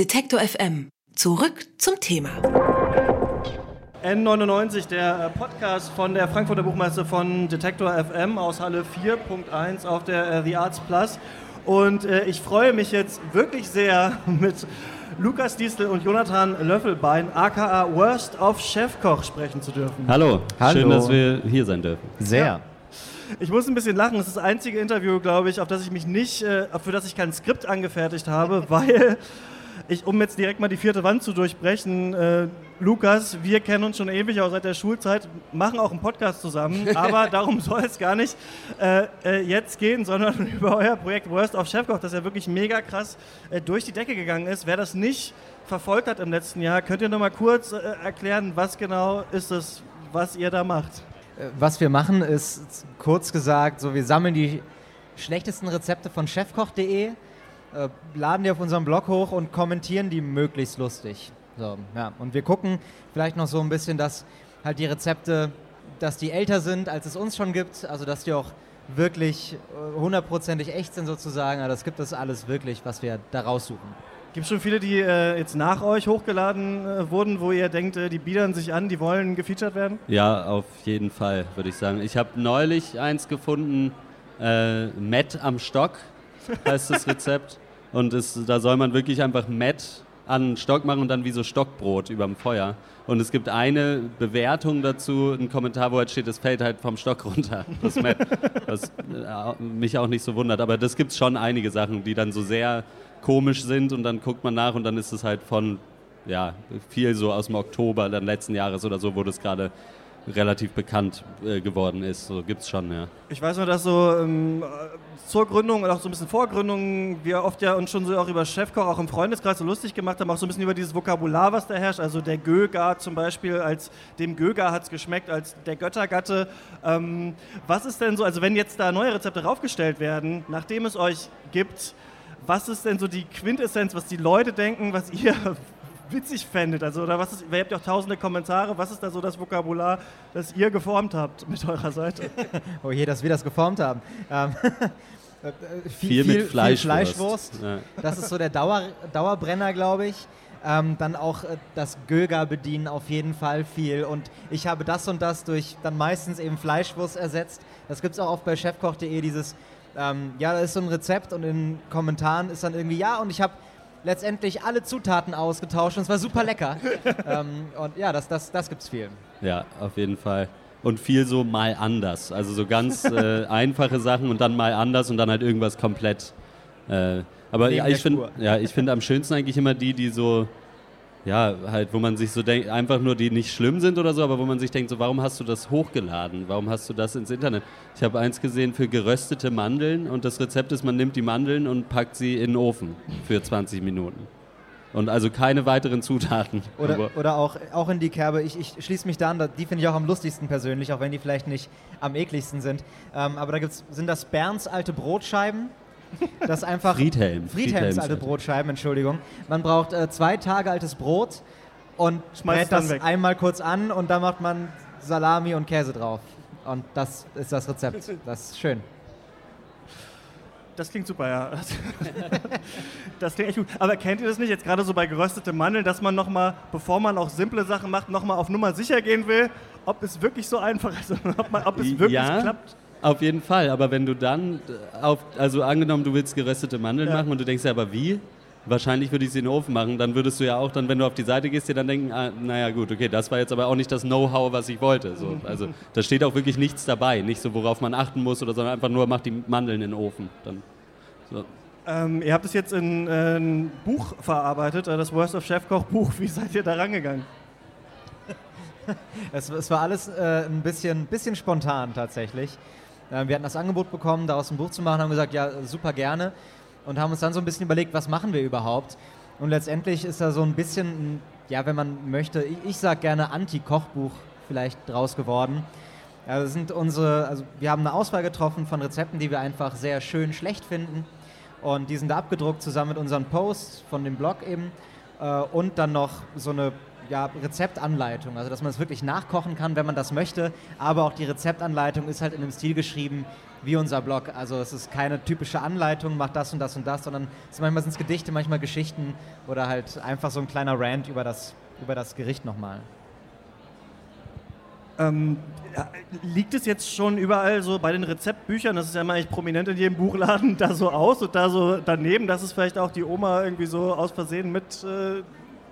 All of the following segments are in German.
Detektor FM. Zurück zum Thema. N99, der äh, Podcast von der Frankfurter Buchmesse von Detektor FM aus Halle 4.1 auf der äh, The Arts Plus. Und äh, ich freue mich jetzt wirklich sehr mit Lukas Diestel und Jonathan Löffelbein, aka Worst of Chefkoch, sprechen zu dürfen. Hallo. Hallo. schön, dass wir hier sein dürfen. Sehr. Ja. Ich muss ein bisschen lachen. Es ist das einzige Interview, glaube ich, auf das ich mich nicht, für das ich kein Skript angefertigt habe, weil ich, um jetzt direkt mal die vierte Wand zu durchbrechen, äh, Lukas, wir kennen uns schon ewig, auch seit der Schulzeit, machen auch einen Podcast zusammen, aber darum soll es gar nicht äh, äh, jetzt gehen, sondern über euer Projekt Worst of Chefkoch, das ja wirklich mega krass äh, durch die Decke gegangen ist. Wer das nicht verfolgt hat im letzten Jahr, könnt ihr noch mal kurz äh, erklären, was genau ist es, was ihr da macht? Äh, Was wir machen, ist kurz gesagt, so wir sammeln die schlechtesten Rezepte von chefkoch.de, äh, laden die auf unserem Blog hoch und kommentieren die möglichst lustig. So, ja. Und wir gucken vielleicht noch so ein bisschen, dass halt die Rezepte, dass die älter sind, als es uns schon gibt, also dass die auch wirklich äh, hundertprozentig echt sind sozusagen. Also das gibt es alles wirklich, was wir da raussuchen. Gibt es schon viele, die äh, jetzt nach euch hochgeladen äh, wurden, wo ihr denkt, äh, die biedern sich an, die wollen gefeatured werden? Ja, auf jeden Fall, würde ich sagen. Ich habe neulich eins gefunden, äh, Matt am Stock heißt das Rezept. Und es, da soll man wirklich einfach Matt an den Stock machen und dann wie so Stockbrot überm Feuer. Und es gibt eine Bewertung dazu, ein Kommentar, wo halt steht, es fällt halt vom Stock runter. Das Matt, was äh, mich auch nicht so wundert. Aber das gibt schon einige Sachen, die dann so sehr komisch sind und dann guckt man nach und dann ist es halt von, ja, viel so aus dem Oktober dann letzten Jahres oder so, wo das gerade relativ bekannt äh, geworden ist. So gibt's schon, ja. Ich weiß nur, dass so ähm, zur Gründung und auch so ein bisschen vor Gründung wir oft ja uns schon so auch über Chefkoch auch im Freundeskreis so lustig gemacht haben, auch so ein bisschen über dieses Vokabular, was da herrscht. Also der Göger zum Beispiel, als dem Göger hat es geschmeckt, als der Göttergatte. Ähm, was ist denn so, also wenn jetzt da neue Rezepte raufgestellt werden, nachdem es euch gibt, was ist denn so die Quintessenz, was die Leute denken, was ihr witzig fändet? Also, oder was ist, ihr habt ja auch tausende Kommentare, was ist da so das Vokabular, das ihr geformt habt mit eurer Seite? Oh je, dass wir das geformt haben. Ähm, äh, Viel, mit Fleischwurst. Fleischwurst. Ja. Das ist so der Dauer, Dauerbrenner, glaube ich. Ähm, dann auch äh, das Göger bedienen auf jeden Fall viel. Und ich habe das und das durch dann meistens eben Fleischwurst ersetzt. Das gibt es auch oft bei chefkoch.de, dieses, ähm, ja, da ist so ein Rezept und in den Kommentaren ist dann irgendwie, ja, und ich habe letztendlich alle Zutaten ausgetauscht und es war super lecker. ähm, und ja, das, das, das gibt's viel. Ja, auf jeden Fall. Und viel so mal anders. Also so ganz äh, einfache Sachen und dann mal anders und dann halt irgendwas komplett. Äh, aber ja, ich finde ja, ich find am schönsten eigentlich immer die, die so, ja, halt, wo man sich so denkt, einfach nur die nicht schlimm sind oder so, aber wo man sich denkt, so, warum hast du das hochgeladen? Warum hast du das ins Internet? Ich habe eins gesehen für geröstete Mandeln und das Rezept ist, man nimmt die Mandeln und packt sie in den Ofen für 20 Minuten. Und also keine weiteren Zutaten. Oder, Aber- oder auch, auch in die Kerbe, ich, ich schließe mich da an, die finde ich auch am lustigsten persönlich, auch wenn die vielleicht nicht am ekligsten sind. Ähm, aber da gibt's, sind das Berns alte Brotscheiben. Das einfach. Friedhelm. Friedhelms Friedhelms alte. Brotscheiben, Entschuldigung. Man braucht äh, zwei Tage altes Brot und Schmeißt das weg. einmal kurz an und dann macht man Salami und Käse drauf. Und das ist das Rezept. Das ist schön. Das klingt super, ja. Das klingt echt gut. Aber kennt ihr das nicht jetzt gerade so bei gerösteten Mandeln, dass man nochmal, bevor man auch simple Sachen macht, nochmal auf Nummer sicher gehen will, ob es wirklich so einfach ist und ob, man, ob es wirklich ja, klappt? Auf jeden Fall, aber wenn du dann äh, auf, also angenommen, du willst geröstete Mandeln Ja. machen und du denkst ja, aber wie? Wahrscheinlich würde ich sie in den Ofen machen, dann würdest du ja auch dann, wenn du auf die Seite gehst, dir dann denken, ah, naja gut, okay, das war jetzt aber auch nicht das Know-how, was ich wollte. So, also da steht auch wirklich nichts dabei, nicht so, worauf man achten muss oder sondern einfach nur, mach die Mandeln in den Ofen. Dann, so. Ähm, ihr habt es jetzt in äh, ein Buch verarbeitet, äh, das Worst of Chefkoch Buch. Wie seid ihr da rangegangen? Es, es war alles äh, ein bisschen, bisschen spontan tatsächlich. Äh, wir hatten das Angebot bekommen, daraus ein Buch zu machen, haben gesagt, ja, super gerne. Und haben uns dann so ein bisschen überlegt, was machen wir überhaupt? Und letztendlich ist da so ein bisschen, ja, wenn man möchte, ich, ich sage gerne Anti-Kochbuch vielleicht draus geworden. Das sind unsere, also wir haben eine Auswahl getroffen von Rezepten, die wir einfach sehr schön schlecht finden. Und die sind da abgedruckt zusammen mit unseren Posts von dem Blog eben. Äh, und dann noch so eine ja, Rezeptanleitung, also dass man es wirklich nachkochen kann, wenn man das möchte. Aber auch die Rezeptanleitung ist halt in einem Stil geschrieben wie unser Blog. Also es ist keine typische Anleitung, mach das und das und das, sondern manchmal sind es Gedichte, manchmal Geschichten oder halt einfach so ein kleiner Rant über das, über das Gericht nochmal. Ähm, liegt es jetzt schon überall so bei den Rezeptbüchern, das ist ja immer eigentlich prominent in jedem Buchladen, da so aus und da so daneben, dass es vielleicht auch die Oma irgendwie so aus Versehen mit äh,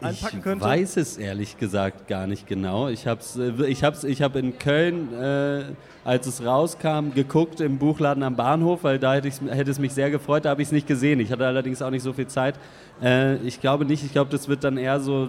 einpacken könnte? Ich weiß es ehrlich gesagt gar nicht genau. Ich habe äh, ich hab's, ich hab in Köln, äh, als es rauskam, geguckt im Buchladen am Bahnhof, weil da hätte, hätte es mich sehr gefreut, da habe ich es nicht gesehen. Ich hatte allerdings auch nicht so viel Zeit. Äh, ich glaube nicht, ich glaube, das wird dann eher so, äh,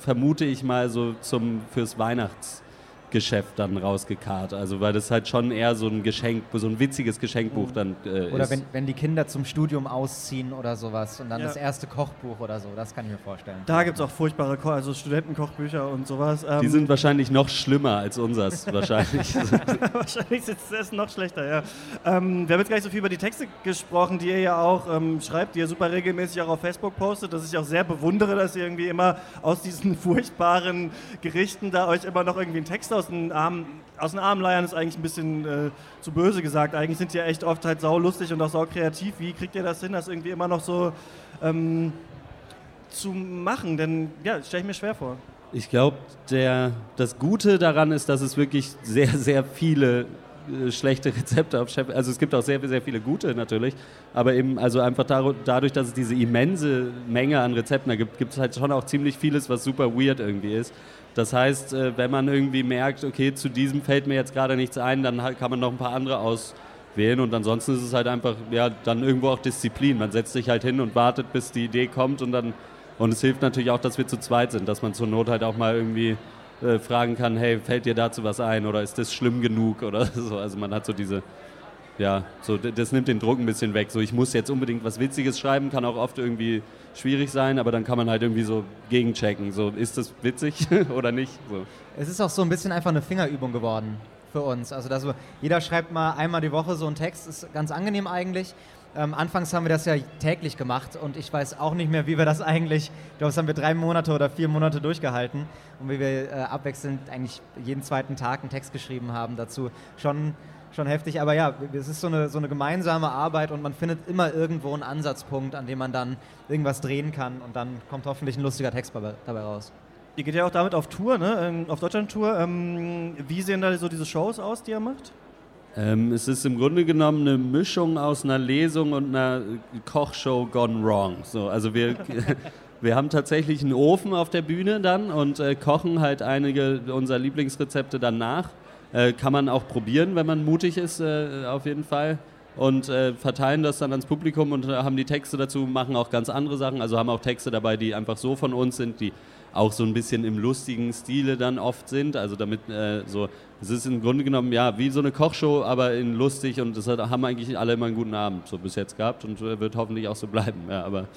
vermute ich mal, so zum, fürs Weihnachts Geschäft dann rausgekarrt. Also weil das halt schon eher so ein Geschenk, so ein witziges Geschenkbuch dann äh, Oder ist. Wenn, wenn die Kinder zum Studium ausziehen oder sowas und dann ja. das erste Kochbuch oder so, das kann ich mir vorstellen. Da gibt es auch furchtbare Ko also Studentenkochbücher und sowas. Ähm die sind wahrscheinlich noch schlimmer als unseres, wahrscheinlich. wahrscheinlich ist es noch schlechter, ja. Ähm, wir haben jetzt gar nicht so viel über die Texte gesprochen, die ihr ja auch ähm, schreibt, die ihr super regelmäßig auch auf Facebook postet, dass ich auch sehr bewundere, dass ihr irgendwie immer aus diesen furchtbaren Gerichten da euch immer noch irgendwie einen Text aus aus den Armen, aus den Armen leiern ist eigentlich ein bisschen äh, zu böse gesagt. Eigentlich sind die ja echt oft halt saulustig und auch sau kreativ. Wie kriegt ihr das hin, das irgendwie immer noch so ähm, zu machen? Denn ja, stelle ich mir schwer vor. Ich glaube, das Gute daran ist, dass es wirklich sehr, sehr viele äh, schlechte Rezepte auf Chef. Also es gibt auch sehr, sehr viele gute natürlich, aber eben also einfach dadurch, dass es diese immense Menge an Rezepten gibt, gibt es halt schon auch ziemlich vieles, was super weird irgendwie ist. Das heißt, äh, wenn man irgendwie merkt, okay, zu diesem fällt mir jetzt gerade nichts ein, dann kann man noch ein paar andere auswählen und ansonsten ist es halt einfach, ja, dann irgendwo auch Disziplin. Man setzt sich halt hin und wartet, bis die Idee kommt und dann, und es hilft natürlich auch, dass wir zu zweit sind, dass man zur Not halt auch mal irgendwie äh, fragen kann, hey, fällt dir dazu was ein oder ist das schlimm genug oder so. Also man hat so diese, ja, so das nimmt den Druck ein bisschen weg. So ich muss jetzt unbedingt was Witziges schreiben, kann auch oft irgendwie schwierig sein, aber dann kann man halt irgendwie so gegenchecken. So, ist das witzig oder nicht? So. Es ist auch so ein bisschen einfach eine Fingerübung geworden für uns. Also dass jeder schreibt mal einmal die Woche so einen Text, ist ganz angenehm eigentlich. Ähm, anfangs haben wir das ja täglich gemacht und ich weiß auch nicht mehr, wie wir das eigentlich, ich glaube, das haben wir drei Monate oder vier Monate durchgehalten und wie wir äh, abwechselnd eigentlich jeden zweiten Tag einen Text geschrieben haben dazu. Schon schon heftig. Aber ja, es ist so eine, so eine gemeinsame Arbeit und man findet immer irgendwo einen Ansatzpunkt, an dem man dann irgendwas drehen kann und dann kommt hoffentlich ein lustiger Text dabei raus. Ihr geht ja auch damit auf Tour, ne? Ähm, auf Deutschland-Tour. Ähm, wie sehen da so diese Shows aus, die ihr macht? Ähm, es ist im Grunde genommen eine Mischung aus einer Lesung und einer Kochshow gone wrong. So, also wir, wir haben tatsächlich einen Ofen auf der Bühne dann und äh, kochen halt einige unserer Lieblingsrezepte dann nach. Äh, kann man auch probieren, wenn man mutig ist, äh, auf jeden Fall. Und äh, verteilen das dann ans Publikum und äh, haben die Texte dazu, machen auch ganz andere Sachen. Also haben auch Texte dabei, die einfach so von uns sind, die auch so ein bisschen im lustigen Stile dann oft sind. Also damit äh, so, es ist im Grunde genommen ja wie so eine Kochshow, aber in lustig und das haben eigentlich alle immer einen guten Abend so bis jetzt gehabt und wird hoffentlich auch so bleiben. Ja, aber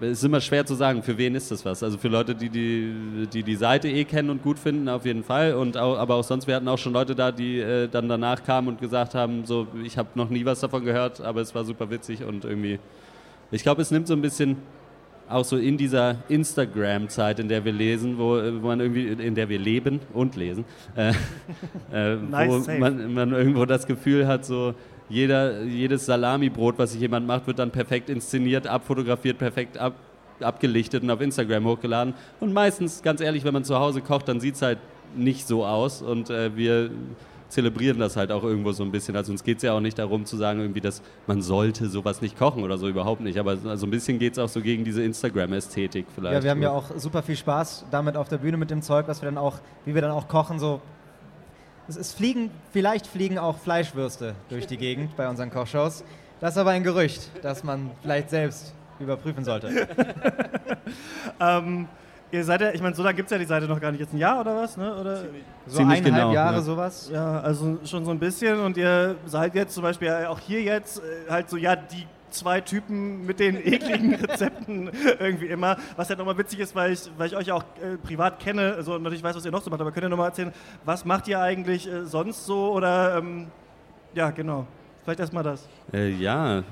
es ist immer schwer zu sagen, für wen ist das was. Also für Leute, die die, die, die Seite eh kennen und gut finden, auf jeden Fall. Und auch, aber auch sonst, wir hatten auch schon Leute da, die äh, dann danach kamen und gesagt haben, so, ich habe noch nie was davon gehört, aber es war super witzig und irgendwie, ich glaube, es nimmt so ein bisschen auch so in dieser Instagram-Zeit, in der wir lesen, wo, wo, man irgendwie, in der wir leben und lesen, äh, äh, nice wo man, man, irgendwo das Gefühl hat, so jeder, jedes Salamibrot, was sich jemand macht, wird dann perfekt inszeniert, abfotografiert, perfekt ab, abgelichtet und auf Instagram hochgeladen. Und meistens, ganz ehrlich, wenn man zu Hause kocht, dann sieht es halt nicht so aus und äh, wir zelebrieren das halt auch irgendwo so ein bisschen. Also uns geht es ja auch nicht darum zu sagen, irgendwie, dass man sollte sowas nicht kochen oder so, überhaupt nicht. Aber so ein bisschen geht es auch so gegen diese Instagram-Ästhetik vielleicht. Ja, wir haben ja auch super viel Spaß damit auf der Bühne mit dem Zeug, was wir dann auch, wie wir dann auch kochen, so es, fliegen, vielleicht fliegen auch Fleischwürste durch die Gegend bei unseren Kochshows. Das ist aber ein Gerücht, das man vielleicht selbst überprüfen sollte. ähm, ihr seid ja, ich meine, so lange gibt es ja die Seite noch gar nicht. Jetzt ein Jahr oder was? Ne? Oder? So Ziemlich eineinhalb genau, Jahre ja. sowas? Ja, also schon so ein bisschen. Und ihr seid jetzt zum Beispiel auch hier jetzt äh, halt so, ja, die zwei Typen mit den ekligen Rezepten irgendwie immer. Was ja nochmal witzig ist, weil ich, weil ich euch auch äh, privat kenne, also natürlich weiß, was ihr noch so macht, aber könnt ihr nochmal erzählen, was macht ihr eigentlich äh, sonst so oder ähm, ja, genau. Vielleicht erstmal das. Äh, ja, äh,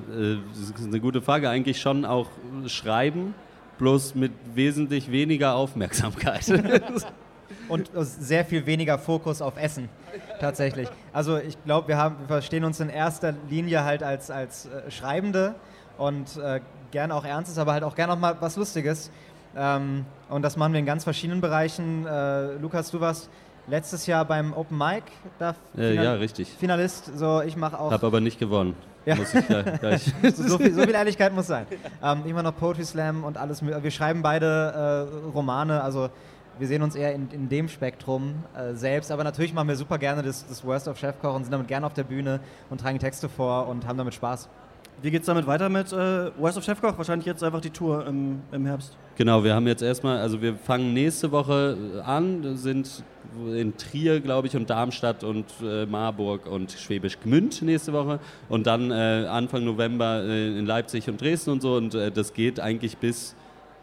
das ist eine gute Frage. Eigentlich schon auch schreiben. bloß mit wesentlich weniger Aufmerksamkeit. und sehr viel weniger Fokus auf Essen tatsächlich. Also ich glaube, wir, wir verstehen uns in erster Linie halt als, als äh, Schreibende und äh, gerne auch Ernstes, aber halt auch gerne auch mal was Lustiges. Ähm, und das machen wir in ganz verschiedenen Bereichen. Äh, Lukas, du warst letztes Jahr beim Open Mic da äh, ja, richtig. Finalist. So, ich mache auch. Hab aber nicht gewonnen. Ja. Muss ich gleich. so, viel, so, viel, Ehrlichkeit muss sein. Ähm, mache noch Poetry Slam und alles. Wir schreiben beide äh, Romane, also wir sehen uns eher in, in dem Spektrum äh, selbst, aber natürlich machen wir super gerne das, das Worst of Chefkoch und sind damit gerne auf der Bühne und tragen Texte vor und haben damit Spaß. Wie geht es damit weiter mit äh, Worst of Chefkoch? Wahrscheinlich jetzt einfach die Tour im, im Herbst. Genau, wir haben jetzt erstmal, also wir fangen nächste Woche an, sind in Trier, glaube ich, und Darmstadt und äh, Marburg und Schwäbisch Gmünd nächste Woche und dann äh, Anfang November äh, in Leipzig und Dresden und so und äh, das geht eigentlich bis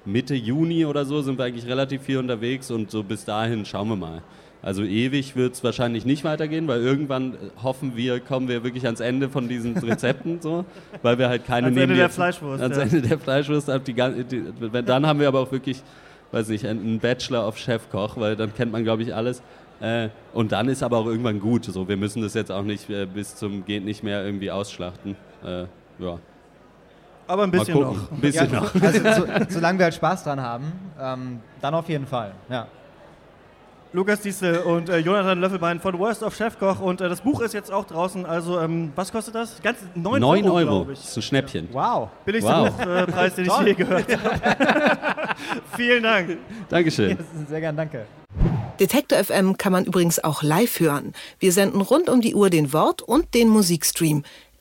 Mitte Juni oder so sind wir eigentlich relativ viel unterwegs und so bis dahin schauen wir mal. Also ewig wird es wahrscheinlich nicht weitergehen, weil irgendwann hoffen wir, kommen wir wirklich ans Ende von diesen Rezepten, so, weil wir halt keine ans Ende der Fleischwurst. Ans ja. Ende der Fleischwurst. Die, die, dann haben wir aber auch wirklich, weiß nicht, einen Bachelor of Chefkoch, weil dann kennt man, glaube ich, alles. Äh, und dann ist aber auch irgendwann gut. So, wir müssen das jetzt auch nicht äh, bis zum geht nicht mehr irgendwie ausschlachten. Äh, ja. Aber ein bisschen noch. Ein bisschen ja, noch. Also, so, solange wir halt Spaß dran haben, ähm, dann auf jeden Fall. Ja. Lukas Diesel und äh, Jonathan Löffelbein von Worst of Chefkoch und äh, das Buch ist jetzt auch draußen. Also ähm, was kostet das? Ganz 9, 9 Euro, Euro. Das ist ein Schnäppchen. Wow. Billigster wow. Buchpreis, den ich je gehört habe. Vielen Dank. Dankeschön. Ja, sehr gern, danke. Detektor FM kann man übrigens auch live hören. Wir senden rund um die Uhr den Wort- und den Musikstream.